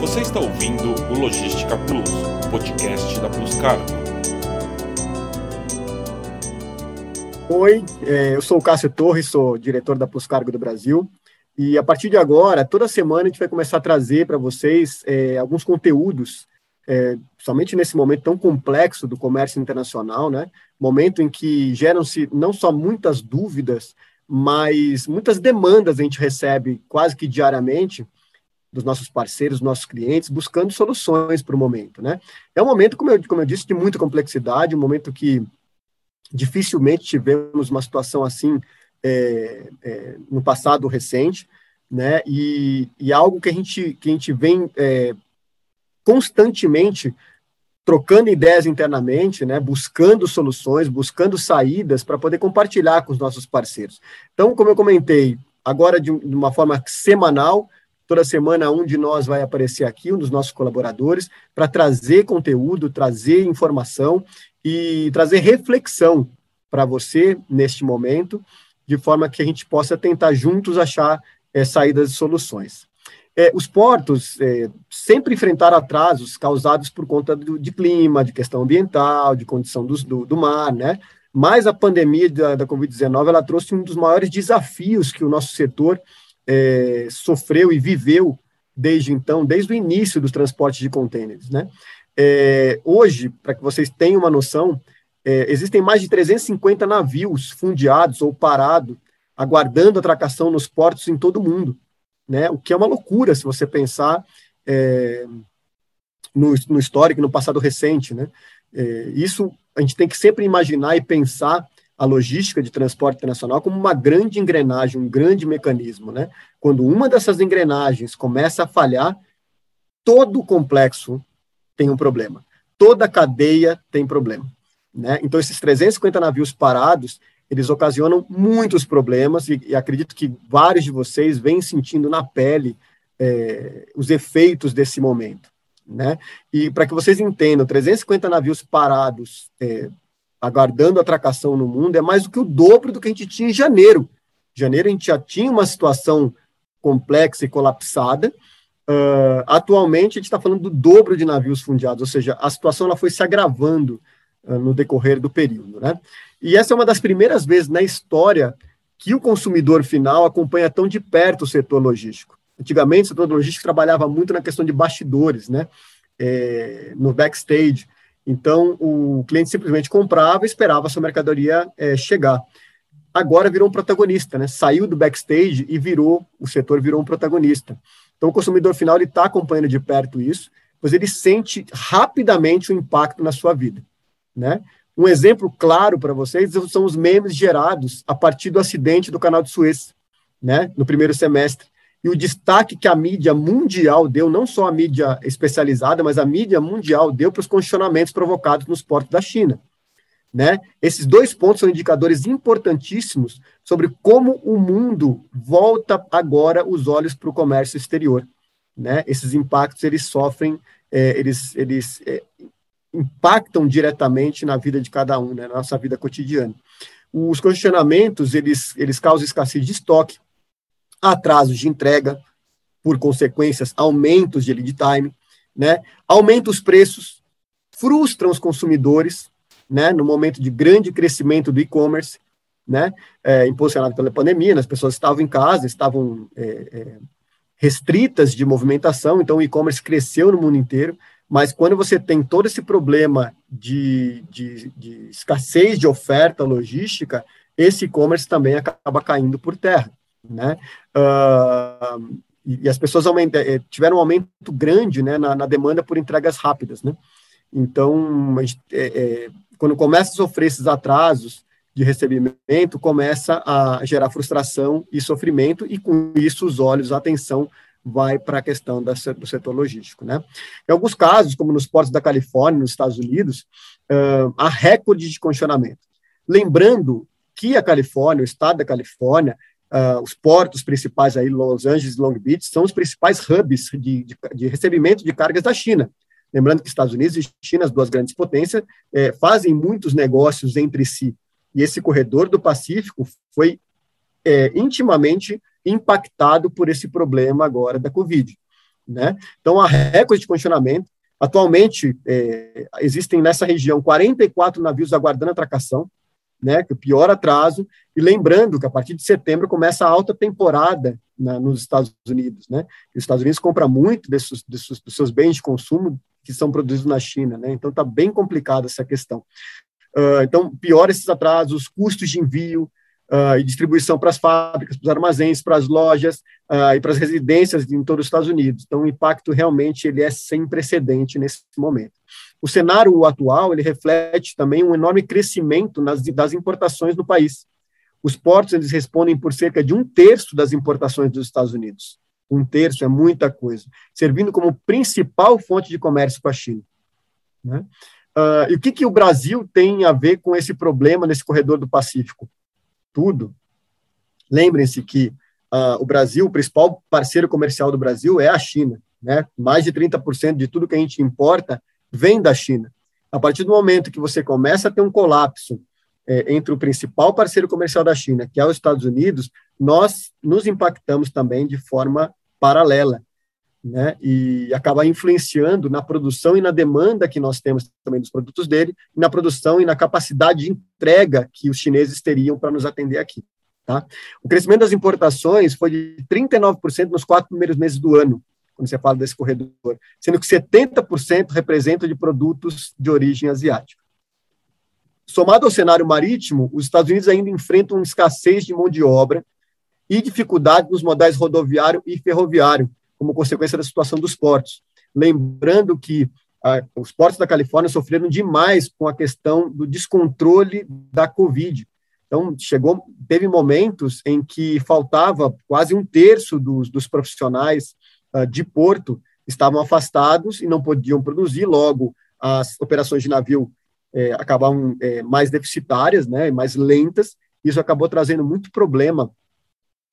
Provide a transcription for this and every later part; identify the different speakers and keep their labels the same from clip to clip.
Speaker 1: Você está ouvindo o Logística Plus, podcast da Plus Cargo.
Speaker 2: Oi, é, eu sou o Cássio Torres, sou diretor da Plus Cargo do Brasil. E a partir de agora, toda semana a gente vai começar a trazer para vocês é, alguns conteúdos, é, somente nesse momento tão complexo do comércio internacional, né? Momento em que geram-se não só muitas dúvidas, mas muitas demandas a gente recebe quase que diariamente dos nossos parceiros, nossos clientes, buscando soluções para o momento, né? É um momento, como eu, como eu disse, de muita complexidade, um momento que dificilmente tivemos uma situação assim é, é, no passado recente, né? E, e, algo que a gente, que a gente vem é, constantemente trocando ideias internamente, né? Buscando soluções, buscando saídas para poder compartilhar com os nossos parceiros. Então, como eu comentei, agora de, de uma forma semanal, Toda semana um de nós vai aparecer aqui, um dos nossos colaboradores, para trazer conteúdo, trazer informação e trazer reflexão para você neste momento, de forma que a gente possa tentar juntos achar é, saídas e soluções. É, os portos é, sempre enfrentaram atrasos causados por conta do, de clima, de questão ambiental, de condição do, do, do mar, né? Mas a pandemia da, da Covid-19 ela trouxe um dos maiores desafios que o nosso setor é, sofreu e viveu desde então, desde o início dos transportes de contêineres, né? É, hoje, para que vocês tenham uma noção, é, existem mais de 350 navios fundeados ou parados, aguardando atracação nos portos em todo o mundo, né? O que é uma loucura se você pensar é, no, no histórico, no passado recente, né? É, isso a gente tem que sempre imaginar e pensar a logística de transporte internacional como uma grande engrenagem, um grande mecanismo, né? Quando uma dessas engrenagens começa a falhar, todo o complexo tem um problema, toda a cadeia tem problema, né? Então esses 350 navios parados, eles ocasionam muitos problemas e, e acredito que vários de vocês vêm sentindo na pele é, os efeitos desse momento, né? E para que vocês entendam, 350 navios parados é, aguardando atracação no mundo é mais do que o dobro do que a gente tinha em janeiro. Em janeiro a gente já tinha uma situação complexa e colapsada. Uh, atualmente a gente está falando do dobro de navios fundeados, ou seja, a situação ela foi se agravando uh, no decorrer do período, né? E essa é uma das primeiras vezes na história que o consumidor final acompanha tão de perto o setor logístico. Antigamente, o setor logístico trabalhava muito na questão de bastidores, né? É, no backstage, então, o cliente simplesmente comprava e esperava a sua mercadoria é, chegar. Agora virou um protagonista, né? Saiu do backstage e virou, o setor virou um protagonista. Então, o consumidor final está acompanhando de perto isso, pois ele sente rapidamente o impacto na sua vida, né? Um exemplo claro para vocês são os memes gerados a partir do acidente do canal de Suez, né? No primeiro semestre e o destaque que a mídia mundial deu, não só a mídia especializada, mas a mídia mundial deu para os congestionamentos provocados nos portos da China. Né? Esses dois pontos são indicadores importantíssimos sobre como o mundo volta agora os olhos para o comércio exterior. Né? Esses impactos eles sofrem, é, eles, eles é, impactam diretamente na vida de cada um, né? na nossa vida cotidiana. Os congestionamentos eles, eles causam escassez de estoque, atrasos de entrega, por consequências, aumentos de lead time, né? Aumenta os preços, frustram os consumidores, né? No momento de grande crescimento do e-commerce, né? É, impulsionado pela pandemia, né? as pessoas estavam em casa, estavam é, é, restritas de movimentação, então o e-commerce cresceu no mundo inteiro, mas quando você tem todo esse problema de, de, de escassez de oferta logística, esse e-commerce também acaba caindo por terra né? Uh, e, as pessoas aumenta, eh, tiveram um aumento grande, né, na, na demanda por entregas rápidas, né? Então, é, é, quando começa a sofrer esses atrasos de recebimento, começa a gerar frustração e sofrimento, e com isso os olhos, a atenção vai para a questão da, do setor logístico. Né? Em alguns casos, como nos portos da Califórnia, nos Estados Unidos, uh, há recorde de congestionamento. Lembrando que a Califórnia, o estado da Califórnia, Uh, os portos principais aí, Los Angeles e Long Beach, são os principais hubs de, de, de, recebimento de cargas da China. Lembrando que Estados Unidos e China, as duas grandes potências, é, fazem muitos negócios entre si. E esse corredor do Pacífico foi é, intimamente impactado por esse problema agora da Covid. né? Então, há recorde de congestionamento. Atualmente, é, existem nessa região 44 navios aguardando atracação, né, é o pior atraso, e lembrando que a partir de setembro começa a alta temporada na, nos Estados Unidos, né, os Estados Unidos compra muito desses, desses, dos seus bens de consumo que são produzidos na China, né, então está bem complicada essa questão. Uh, então, pior esses atrasos, custos de envio, uh, e distribuição para as fábricas, para os armazéns, para as lojas uh, e para as residências em todos os Estados Unidos. Então, o impacto realmente ele é sem precedente nesse momento. O cenário atual ele reflete também um enorme crescimento nas, das importações no país. Os portos eles respondem por cerca de um terço das importações dos Estados Unidos. Um terço é muita coisa, servindo como principal fonte de comércio com a China. Né? Uh, e o que, que o Brasil tem a ver com esse problema nesse corredor do Pacífico? tudo, lembrem-se que uh, o Brasil, o principal parceiro comercial do Brasil é a China. Né? Mais de 30% de tudo que a gente importa vem da China. A partir do momento que você começa a ter um colapso é, entre o principal parceiro comercial da China, que é os Estados Unidos, nós nos impactamos também de forma paralela. Né, e acaba influenciando na produção e na demanda que nós temos também dos produtos dele, na produção e na capacidade de entrega que os chineses teriam para nos atender aqui. Tá? O crescimento das importações foi de 39% nos quatro primeiros meses do ano, quando você fala desse corredor, sendo que 70% representa de produtos de origem asiática. Somado ao cenário marítimo, os Estados Unidos ainda enfrentam escassez de mão de obra e dificuldade nos modais rodoviário e ferroviário, como consequência da situação dos portos. Lembrando que ah, os portos da Califórnia sofreram demais com a questão do descontrole da Covid. Então, chegou, teve momentos em que faltava quase um terço dos, dos profissionais de porto estavam afastados e não podiam produzir, logo as operações de navio eh, acabavam eh, mais deficitárias, né, mais lentas, isso acabou trazendo muito problema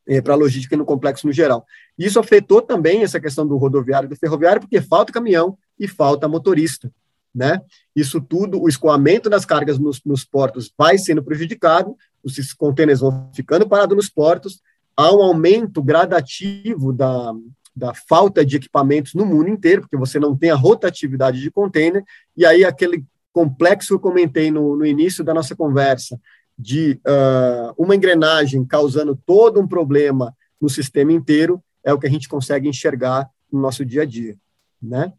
Speaker 2: é, para a logística no complexo no geral. Isso afetou também essa questão do rodoviário e do ferroviário, porque falta caminhão e falta motorista. Né? Isso tudo, o escoamento das cargas nos, nos portos vai sendo prejudicado, os contêineres vão ficando parados nos portos, há um aumento gradativo da, da falta de equipamentos no mundo inteiro, porque você não tem a rotatividade de contêiner, e aí aquele complexo que eu comentei no, no início da nossa conversa, de uh, uma engrenagem causando todo um problema no sistema inteiro, é o que a gente consegue enxergar no nosso dia a dia. Né?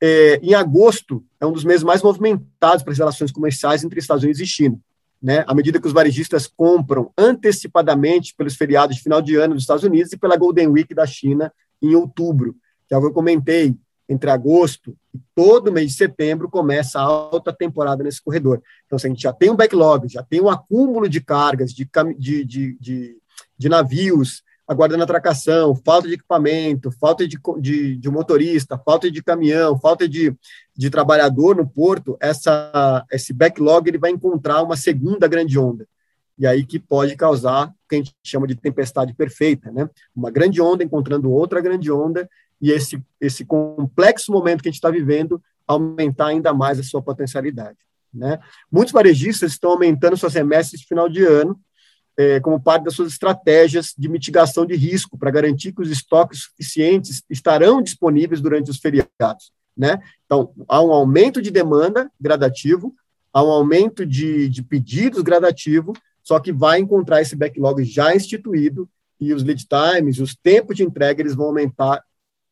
Speaker 2: É, em agosto, é um dos meses mais movimentados para as relações comerciais entre Estados Unidos e China. Né? À medida que os varejistas compram antecipadamente pelos feriados de final de ano dos Estados Unidos e pela Golden Week da China em outubro, que o que eu comentei, entre agosto e todo mês de setembro começa a alta temporada nesse corredor. Então, se a gente já tem um backlog, já tem um acúmulo de cargas, de, de, de, de, de navios aguardando atracação, falta de equipamento, falta de, de, de, motorista, falta de caminhão, falta de, de trabalhador no porto, essa, esse backlog ele vai encontrar uma segunda grande onda. E aí que pode causar o que a gente chama de tempestade perfeita, né? Uma grande onda encontrando outra grande onda e esse, esse complexo momento que a gente está vivendo aumentar ainda mais a sua potencialidade. Né? Muitos varejistas estão aumentando suas remessas de final de ano é, como parte das suas estratégias de mitigação de risco para garantir que os estoques suficientes estarão disponíveis durante os feriados. Né? Então, há um aumento de demanda gradativo, há um aumento de, de pedidos gradativo, só que vai encontrar esse backlog já instituído e os lead times, os tempos de entrega, eles vão aumentar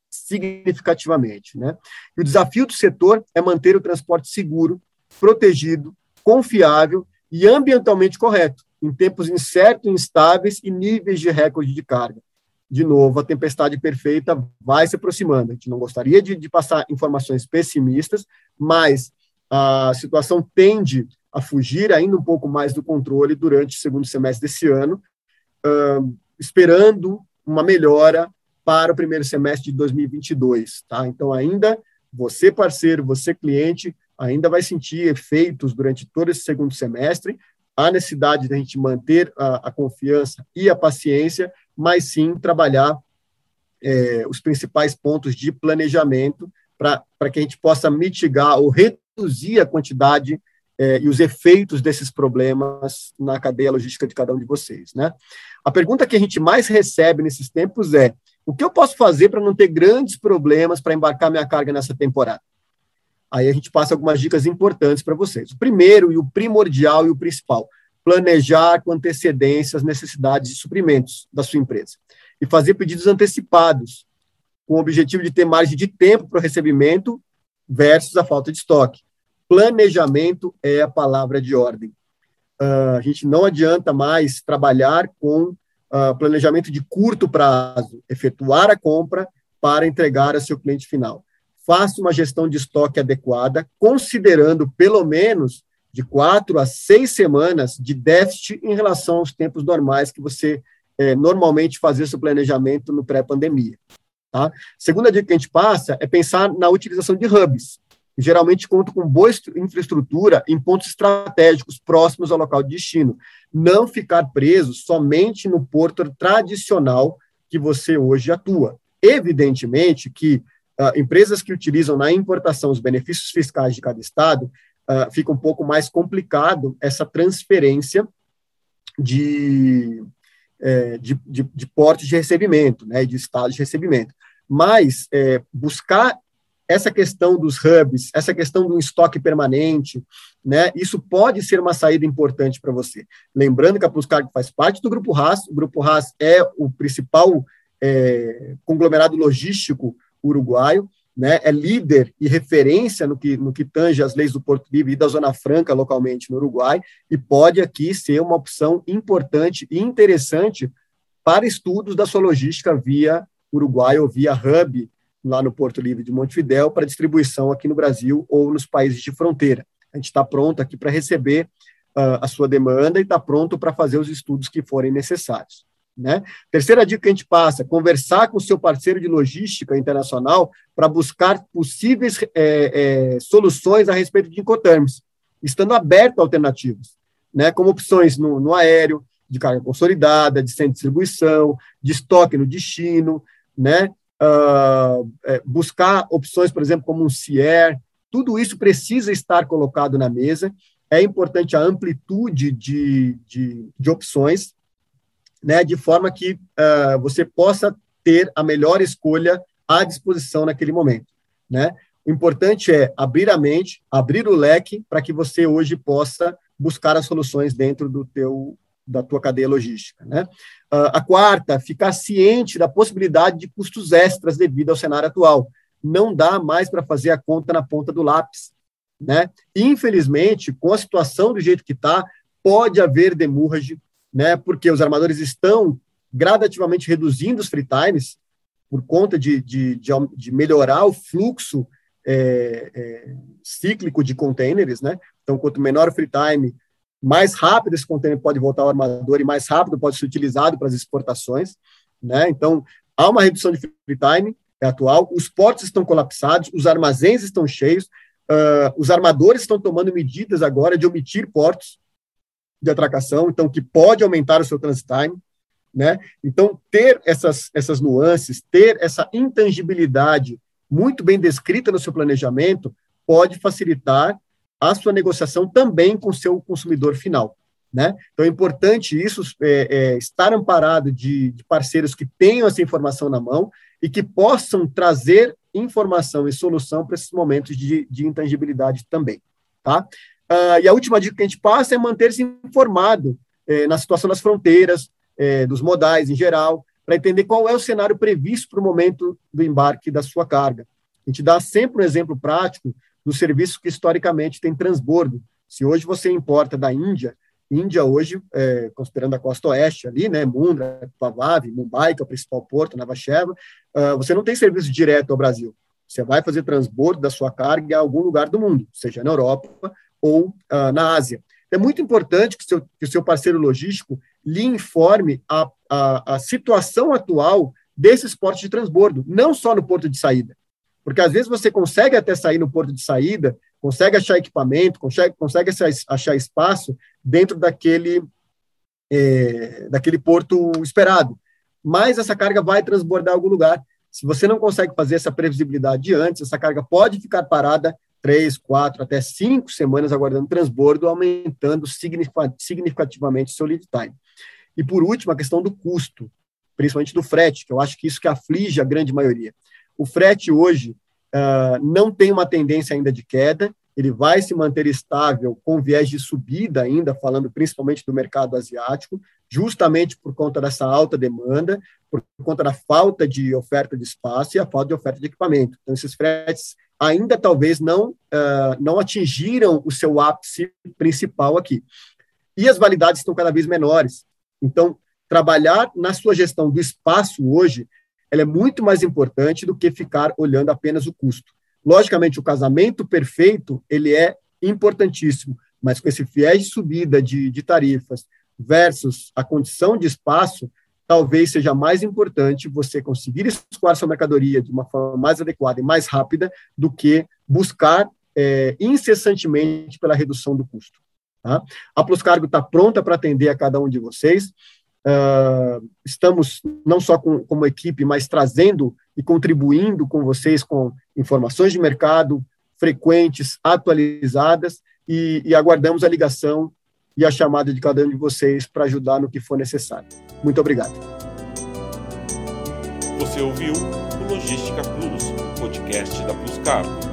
Speaker 2: significativamente. Né? E o desafio do setor é manter o transporte seguro, protegido, confiável e ambientalmente correto, em tempos incertos, instáveis e níveis de recorde de carga. De novo, a tempestade perfeita vai se aproximando. A gente não gostaria de, de passar informações pessimistas, mas a situação tende a fugir ainda um pouco mais do controle durante o segundo semestre desse ano, uh, esperando uma melhora para o primeiro semestre de 2022, tá? Então, ainda você parceiro, você cliente, ainda vai sentir efeitos durante todo esse segundo semestre. Há necessidade de a gente manter a, a confiança e a paciência, mas sim trabalhar é, os principais pontos de planejamento para que a gente possa mitigar ou reduzir a quantidade é, e os efeitos desses problemas na cadeia logística de cada um de vocês, né? A pergunta que a gente mais recebe nesses tempos é: O que eu posso fazer para não ter grandes problemas para embarcar minha carga nessa temporada? Aí a gente passa algumas dicas importantes para vocês. O primeiro e o primordial e o principal, planejar com antecedência as necessidades de suprimentos da sua empresa e fazer pedidos antecipados, com o objetivo de ter margem de tempo para o recebimento versus a falta de estoque. Planejamento é a palavra de ordem. Uh, a gente não adianta mais trabalhar com uh, planejamento de curto prazo, efetuar a compra para entregar a seu cliente final. Faça uma gestão de estoque adequada, considerando pelo menos de quatro a seis semanas de déficit em relação aos tempos normais que você é, normalmente fazia seu planejamento no pré-pandemia. Tá? Segunda dica que a gente passa é pensar na utilização de hubs. Geralmente contam com boa infraestrutura em pontos estratégicos próximos ao local de destino. Não ficar preso somente no porto tradicional que você hoje atua. Evidentemente que uh, empresas que utilizam na importação os benefícios fiscais de cada estado uh, fica um pouco mais complicado essa transferência de, é, de, de, de de recebimento, né, de estado de recebimento. Mas é, buscar essa questão dos hubs, essa questão do estoque permanente, né, isso pode ser uma saída importante para você. Lembrando que a Pluscargo faz parte do Grupo RAS, o Grupo RAS é o principal é, conglomerado logístico uruguaio, né, é líder e referência no que, no que tange as leis do Porto Livre e da Zona Franca localmente no Uruguai, e pode aqui ser uma opção importante e interessante para estudos da sua logística via Uruguai ou via Hub lá no Porto Livre de Montevidéu para distribuição aqui no Brasil ou nos países de fronteira. A gente está pronto aqui para receber uh, a sua demanda e está pronto para fazer os estudos que forem necessários. Né? Terceira dica que a gente passa: conversar com o seu parceiro de logística internacional para buscar possíveis é, é, soluções a respeito de Incoterms, estando aberto a alternativas, né? como opções no, no aéreo, de carga consolidada, de de distribuição, de estoque no destino, né? Uh, é, buscar opções, por exemplo, como um CIER, tudo isso precisa estar colocado na mesa. É importante a amplitude de, de, de opções, né, de forma que uh, você possa ter a melhor escolha à disposição naquele momento, né? O importante é abrir a mente, abrir o leque para que você hoje possa buscar as soluções dentro do teu da tua cadeia logística, né? Uh, a quarta, ficar ciente da possibilidade de custos extras devido ao cenário atual. Não dá mais para fazer a conta na ponta do lápis, né? Infelizmente, com a situação do jeito que está, pode haver demurrage né, porque os armadores estão gradativamente reduzindo os free times por conta de, de, de, de melhorar o fluxo é, é, cíclico de containers, né? Então, quanto menor o free time, mais rápido esse container pode voltar ao armador e mais rápido pode ser utilizado para as exportações, né? Então, há uma redução de free time é atual, os portos estão colapsados, os armazéns estão cheios, uh, os armadores estão tomando medidas agora de omitir portos, de atracação, então que pode aumentar o seu transit time, né? Então ter essas essas nuances, ter essa intangibilidade muito bem descrita no seu planejamento pode facilitar a sua negociação também com o seu consumidor final, né? Então é importante isso é, é, estar amparado de, de parceiros que tenham essa informação na mão e que possam trazer informação e solução para esses momentos de, de intangibilidade também, tá? Uh, e a última dica que a gente passa é manter-se informado eh, na situação das fronteiras, eh, dos modais em geral, para entender qual é o cenário previsto para o momento do embarque da sua carga. A gente dá sempre um exemplo prático dos serviços que historicamente tem transbordo. Se hoje você importa da Índia, Índia hoje, é, considerando a costa oeste ali, né, Mundra, Pavav, Mumbai, que é o principal porto, Nava Sheva, uh, você não tem serviço direto ao Brasil. Você vai fazer transbordo da sua carga em algum lugar do mundo, seja na Europa, ou uh, na Ásia. É muito importante que, seu, que o seu parceiro logístico lhe informe a, a, a situação atual desses portos de transbordo, não só no porto de saída. Porque às vezes você consegue até sair no porto de saída, consegue achar equipamento, consegue, consegue achar espaço dentro daquele, é, daquele porto esperado. Mas essa carga vai transbordar em algum lugar. Se você não consegue fazer essa previsibilidade antes, essa carga pode ficar parada três, quatro, até cinco semanas aguardando transbordo, aumentando significativamente seu lead time. E por último, a questão do custo. principalmente do frete, que eu acho que isso que aflige a grande maioria. O frete hoje uh, não tem uma tendência ainda de queda, ele vai se manter estável com viés de subida ainda, falando principalmente do mercado asiático, justamente por conta dessa alta demanda, por conta da falta de oferta de espaço e a falta de oferta de equipamento. Então, esses fretes ainda talvez não, uh, não atingiram o seu ápice principal aqui. E as validades estão cada vez menores. Então, trabalhar na sua gestão do espaço hoje, ela é muito mais importante do que ficar olhando apenas o custo. Logicamente, o casamento perfeito, ele é importantíssimo, mas com esse viés de subida de, de tarifas versus a condição de espaço, talvez seja mais importante você conseguir escoar sua mercadoria de uma forma mais adequada e mais rápida do que buscar é, incessantemente pela redução do custo. Tá? A Plus Cargo está pronta para atender a cada um de vocês. Uh, estamos não só com, como equipe, mas trazendo e contribuindo com vocês com informações de mercado frequentes, atualizadas, e, e aguardamos a ligação e a chamada de cada um de vocês para ajudar no que for necessário. Muito obrigado.
Speaker 1: Você ouviu o Logística Plus, podcast da Plus Cargo.